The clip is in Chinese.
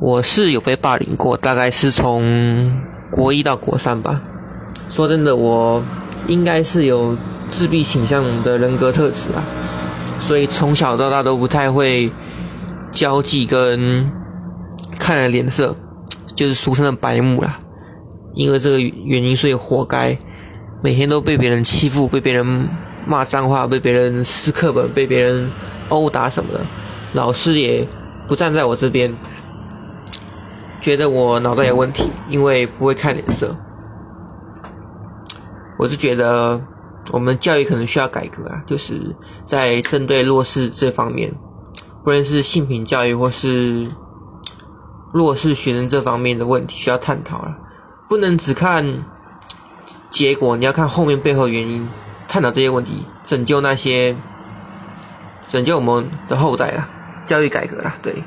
我是有被霸凌过，大概是从国一到国三吧。说真的，我应该是有自闭倾向的人格特质啊，所以从小到大都不太会交际跟看人脸色，就是俗称的白目啦。因为这个原因，所以活该每天都被别人欺负，被别人骂脏话，被别人撕课本，被别人殴打什么的。老师也不站在我这边。觉得我脑袋有问题，因为不会看脸色。我是觉得我们教育可能需要改革啊，就是在针对弱势这方面，不论是性平教育或是弱势学生这方面的问题需要探讨了，不能只看结果，你要看后面背后原因，探讨这些问题，拯救那些拯救我们的后代啊，教育改革啊，对。